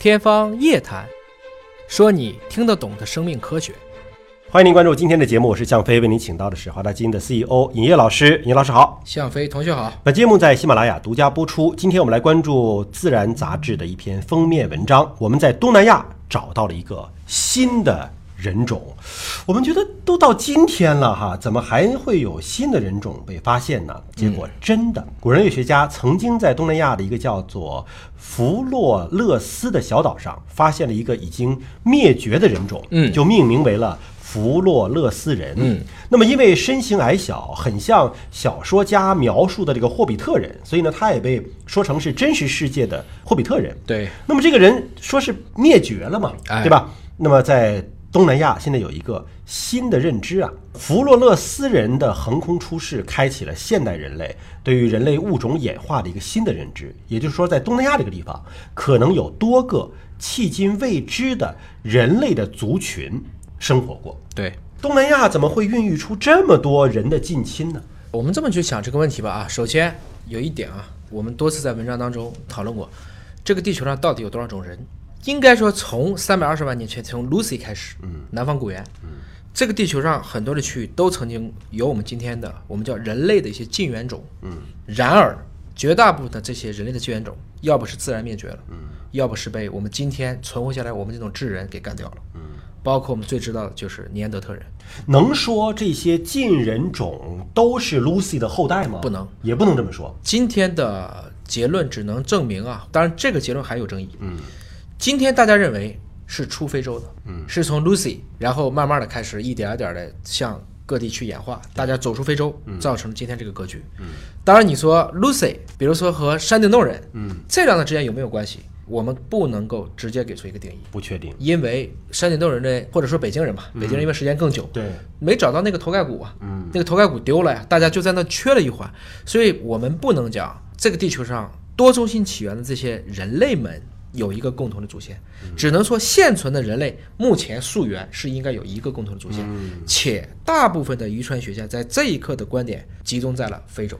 天方夜谭，说你听得懂的生命科学。欢迎您关注今天的节目，我是向飞，为您请到的是华大基因的 CEO 尹烨老师。尹老师好，向飞同学好。本节目在喜马拉雅独家播出。今天我们来关注《自然》杂志的一篇封面文章。我们在东南亚找到了一个新的人种，我们觉得都到今天了哈，怎么还会有新的人种被发现呢？结果真的，古人类学家曾经在东南亚的一个叫做弗洛勒斯的小岛上发现了一个已经灭绝的人种，嗯就命名为了。弗洛勒斯人，嗯，那么因为身形矮小，很像小说家描述的这个霍比特人，所以呢，他也被说成是真实世界的霍比特人。对，那么这个人说是灭绝了嘛，哎对吧？那么在东南亚现在有一个新的认知啊，弗洛勒斯人的横空出世，开启了现代人类对于人类物种演化的一个新的认知。也就是说，在东南亚这个地方，可能有多个迄今未知的人类的族群生活过。对，东南亚怎么会孕育出这么多人的近亲呢？我们这么去想这个问题吧啊，首先有一点啊，我们多次在文章当中讨论过，这个地球上到底有多少种人？应该说，从三百二十万年前，从 Lucy 开始，嗯，南方古猿，嗯，这个地球上很多的区域都曾经有我们今天的我们叫人类的一些近缘种，嗯，然而绝大部分的这些人类的近缘种，要不是自然灭绝了，嗯，要不是被我们今天存活下来我们这种智人给干掉了，嗯，包括我们最知道的就是尼安德特人，能说这些近人种都是 Lucy 的后代吗？不能，也不能这么说。今天的结论只能证明啊，当然这个结论还有争议。嗯，今天大家认为是出非洲的，嗯，是从 Lucy，然后慢慢的开始一点一点的向各地去演化，大家走出非洲，造成今天这个格局。嗯，当然你说 Lucy，比如说和山顶洞人，嗯，这两者之间有没有关系？我们不能够直接给出一个定义，不确定。因为山顶洞人的或者说北京人吧，北京人因为时间更久，对，没找到那个头盖骨啊，嗯，那个头盖骨丢了呀，大家就在那缺了一环，所以我们不能讲这个地球上多中心起源的这些人类们有一个共同的祖先，只能说现存的人类目前溯源是应该有一个共同的祖先，且大部分的遗传学家在这一刻的观点集中在了非洲。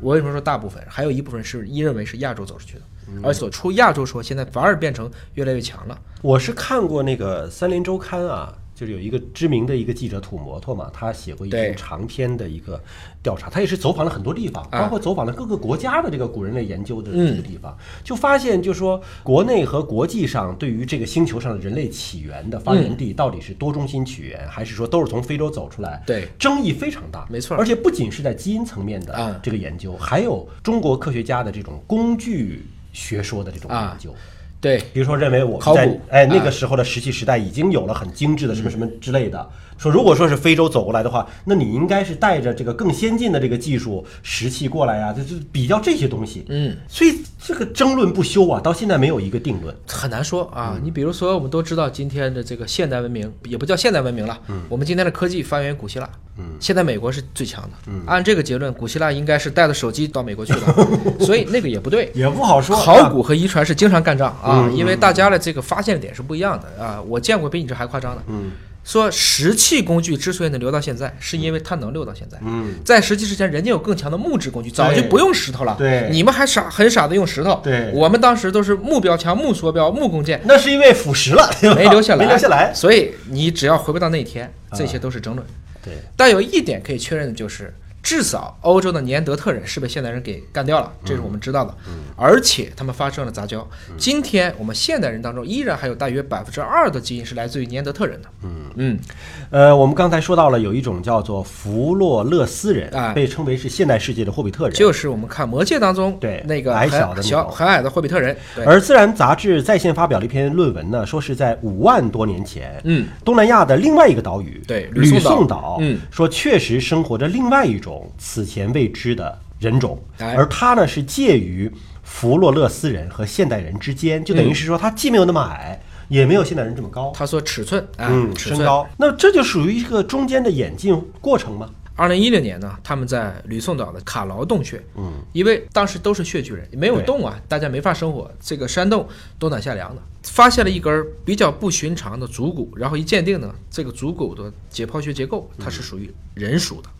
我为什么说大部分？还有一部分是一认为是亚洲走出去的，而所出亚洲说现在反而变成越来越强了。我是看过那个《三林周刊》啊，就是有一个知名的一个记者土摩托嘛，他写过一篇长篇的一个调查，他也是走访了很多地方，啊。包括走访了各个国家的这个古人类研究的嗯这个地方，就发现就说国内和国际上对于这个星球上的人类起源的发源地到底是多中心起源，还是说都是从非洲走出来，对。争议非常大，没错。而且不仅是在基因层面的啊。这个研究，还有中国科学家的这种工具学说的这种啊。研究。对，比如说认为我们在哎那啊个时候的石器时代已经有了很精致的什么什么之类的。说如果说是非洲走过来的话，那你应该是带着这个更先进的这个技术石器过来呀、就就比较这些东西。嗯，所以这个争论不休啊，到现在没有一个定论。很难说啊。你比如说，我们都知道今天的这个现代文明，也不叫现代文明了。我们今天的科技发源于古希腊。嗯，现在美国是最强的。嗯，按这个结论，古希腊应该是带着手机到美国去的，所以那个也不对。也不好说。考古和遗传是经常干仗啊，因为大家的这个发现点是不一样的啊。我见过比你这还夸张的。嗯。说石器工具之所以能留到现在，是因为它能留到现在。嗯，在石器之前，人家有更强的木质工具，早就不用石头了。对你们还傻很傻的用石头。对我们当时都是木标枪、木梭标、木弓箭，那是因为腐蚀了，没留下来，没留下来。所以你只要回不到那一天，这些都是争论。对，但有一点可以确认的就是，至少欧洲的尼安德特人是被现代人给干掉了，这是我们知道的。而且他们发生了杂交。今天我们现代人当中依然还有大约百分之二的基因是来自于尼安德特人的。嗯嗯，呃，我们刚才说到了有一种叫做弗洛勒斯人，哎被称为是现代世界的霍比特人。就是我们看《魔戒》当中对那个矮小的小很矮的霍比特人。对，而《自然》杂志在线发表了一篇论文呢，说是在五万多年前，嗯，东南亚的另外一个岛屿，对吕吕宋岛宋岛，嗯，说确实生活着另外一种此前未知的人种，哎。而他呢是介于弗洛勒斯人和现代人之间，就等于是说他既没有那么矮，也没有现代人这么高，他说尺寸啊，嗯，尺寸。身高，那这就属于一个中间的演进过程吗？二零一六年呢，他们在吕宋岛的卡劳洞穴，嗯，因为当时都是穴居人，没有洞啊，大家没法生活，这个山洞冬暖夏凉的，发现了一根比较不寻常的足骨，然后一鉴定呢，这个足骨的解剖学结构它是属于人属的，嗯，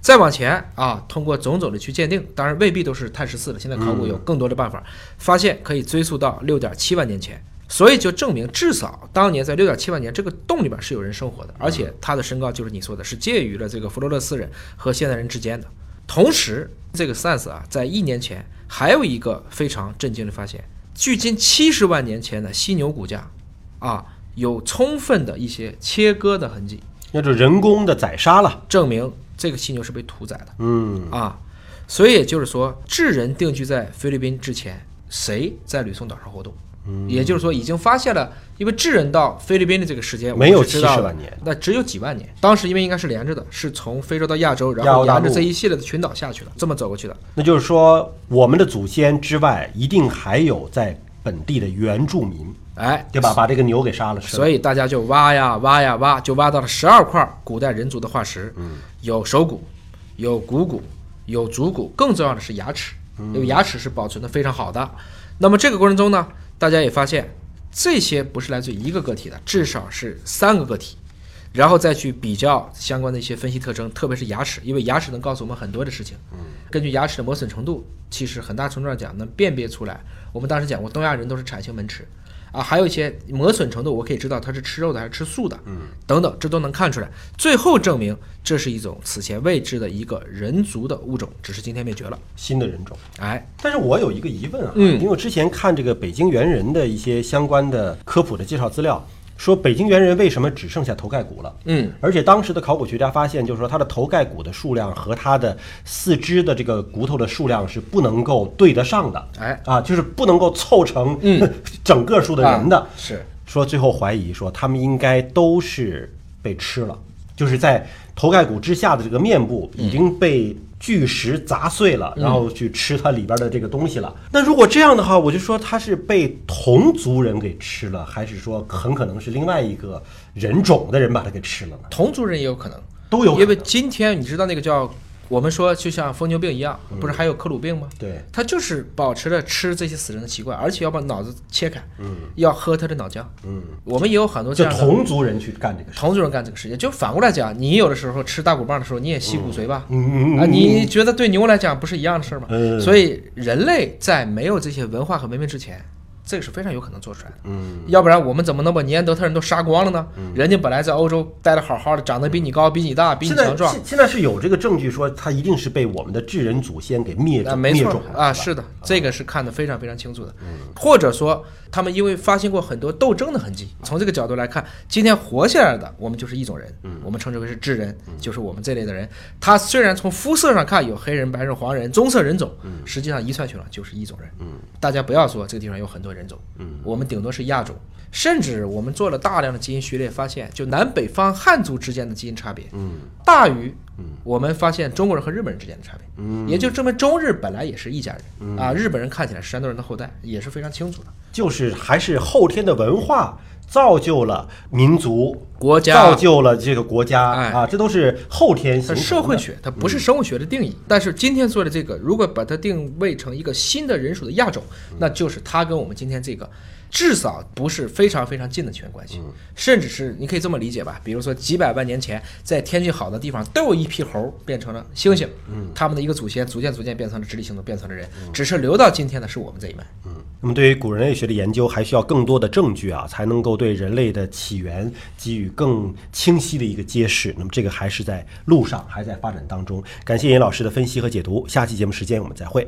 再往前啊，通过种种的去鉴定，当然未必都是碳十四了，现在考古有更多的办法，发现可以追溯到六点七万年前，所以就证明至少当年在六点七万年这个洞里边是有人生活的，而且他的身高就是你说的是介于了这个弗罗勒斯人和现代人之间的。同时，这个 SciENCE 啊，在一年前还有一个非常震惊的发现，距今七十万年前的犀牛骨架，啊，有充分的一些切割的痕迹，那就人工的宰杀了。证明这个犀牛是被屠宰的。嗯，啊，所以也就是说，智人定居在菲律宾之前，谁在吕宋岛上活动？嗯，也就是说，已经发现了，因为智人到菲律宾的这个时间没有我是知道的70万年那只有几万年。当时因为应该是连着的，是从非洲到亚洲，然后沿着这一系列的群岛下去的，这么走过去的。那就是说，我们的祖先之外，一定还有在本地的原住民，哎，对吧？把这个牛给杀了。所以大家就挖呀挖呀挖，就挖到了十二块古代人族的化石，有手骨，有股骨，有足骨，更重要的是牙齿，因为牙齿是保存的非常好的。那么这个过程中呢，大家也发现这些不是来自于一个个体的，至少是三个个体。然后再去比较相关的一些分析特征，特别是牙齿，因为牙齿能告诉我们很多的事情。根据牙齿的磨损程度，其实很大程度上讲能辨别出来。我们当时讲过，东亚人都是铲形门齿，啊，还有一些磨损程度，我可以知道它是吃肉的还是吃素的，嗯，等等，这都能看出来。最后证明这是一种此前未知的一个人族的物种，只是今天灭绝了。新的人种。哎，但是我有一个疑问啊，嗯因为我之前看这个北京猿人的一些相关的科普的介绍资料，说北京猿人为什么只剩下头盖骨了？嗯，而且当时的考古学家发现，就是说它的头盖骨的数量和它的四肢的这个骨头的数量是不能够对得上的，哎，啊，就是不能够凑成嗯 整个数的人的。啊是说最后怀疑说他们应该都是被吃了，就是在头盖骨之下的这个面部已经被巨石砸碎了，然后去吃它里边的这个东西了。那如果这样的话，我就说它是被同族人给吃了，还是说很可能是另外一个人种的人把它给吃了呢？同族人也有可能，都有可能因为今天你知道那个叫我们说就像疯牛病一样，不是还有克鲁病吗？对，他就是保持着吃这些死人的习惯，而且要把脑子切开，嗯，要喝他的脑浆，嗯，我们也有很多这就样的同族人去干这个事。同族人干这个事情。就反过来讲，你有的时候吃大骨棒的时候，你也吸骨髓吧？嗯啊，你觉得对牛来讲不是一样的事儿吗？嗯所以人类在没有这些文化和文明之前，这个是非常有可能做出来的。嗯，要不然我们怎么能把尼安德特人都杀光了呢？人家本来在欧洲待得好好的，长得比你高、比你大、比你强壮，现现在是有这个证据说他一定是被我们的智人祖先给灭啊，种没错。灭种啊，是的，这个是看得非常非常清楚的。或者说，他们因为发现过很多斗争的痕迹，从这个角度来看，今天活下来的我们就是一种人，嗯。我们称之为是智人，就是我们这类的人。他虽然从肤色上看有黑人、白人、黄人、棕色人种，实际上遗传去了就是一种人。嗯。大家不要说这个地方有很多人种，我们顶多是亚种。甚至我们做了大量的基因序列，发现就南北方汉族之间的基因差别，大于我们发现中国人和日本人之间的差别，嗯，也就证明中日本来也是一家人、啊。日本人看起来是山东人的后代，也是非常清楚的。就是还是后天的文化造就了民族，国家。造就了这个国家、哎。啊，这都是后天形成的。社会学，它不是生物学的定义。但是今天做的这个，如果把它定位成一个新的人属的亚种，那就是它跟我们今天这个至少不是非常非常近的权关系，甚至是你可以这么理解吧，比如说几百万年前，在天气好的地方都有一批猴变成了猩猩，他们的一个祖先逐渐逐渐变成了直立行走，变成了人，只是留到今天的是我们这一脉。那么，对于古人类学的研究，还需要更多的证据啊，才能够对人类的起源给予更清晰的一个揭示。那么，这个还是在路上，还在发展当中。感谢严老师的分析和解读，下期节目时间我们再会。